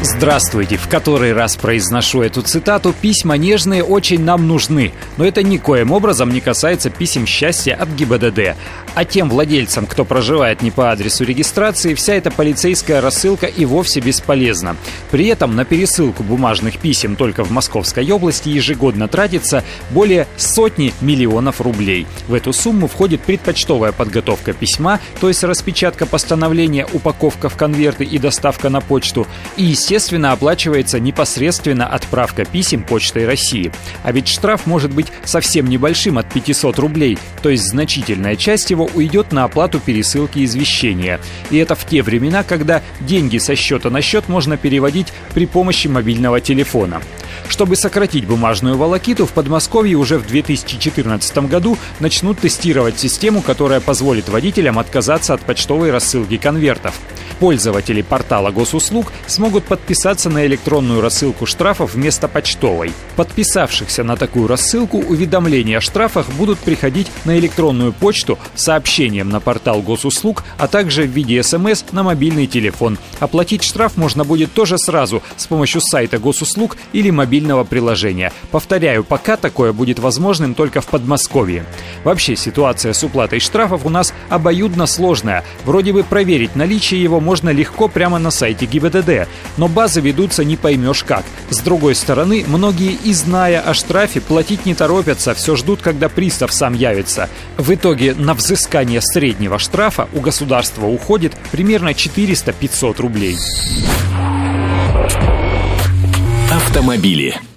Здравствуйте. В который раз произношу эту цитату. Письма нежные очень нам нужны. Но это никоим образом не касается писем счастья от ГИБДД. А тем владельцам, кто проживает не по адресу регистрации, вся эта полицейская рассылка и вовсе бесполезна. При этом на пересылку бумажных писем только в Московской области ежегодно тратится более сотни миллионов рублей. В эту сумму входит предпочтовая подготовка письма, то есть распечатка постановления, упаковка в конверты и доставка на почту, и, естественно, оплачивается непосредственно отправка писем Почтой России. А ведь штраф может быть совсем небольшим от 500 рублей, то есть значительная часть его уйдет на оплату пересылки извещения. И это в те времена, когда деньги со счета на счет можно переводить при помощи мобильного телефона. Чтобы сократить бумажную волокиту, в Подмосковье уже в 2014 году начнут тестировать систему, которая позволит водителям отказаться от почтовой рассылки конвертов. Пользователи портала госуслуг смогут подписаться на электронную рассылку штрафов вместо почтовой. Подписавшихся на такую рассылку уведомления о штрафах будут приходить на электронную почту сообщением на портал госуслуг, а также в виде смс на мобильный телефон. Оплатить штраф можно будет тоже сразу с помощью сайта госуслуг или мобильного приложения. Повторяю, пока такое будет возможным только в Подмосковье. Вообще ситуация с уплатой штрафов у нас обоюдно сложная. Вроде бы проверить наличие его можно легко прямо на сайте ГИБДД, но базы ведутся не поймешь как. С другой стороны, многие и зная о штрафе, платить не торопятся, все ждут, когда пристав сам явится. В итоге на взыскание среднего штрафа у государства уходит примерно 400-500 рублей. Автомобили.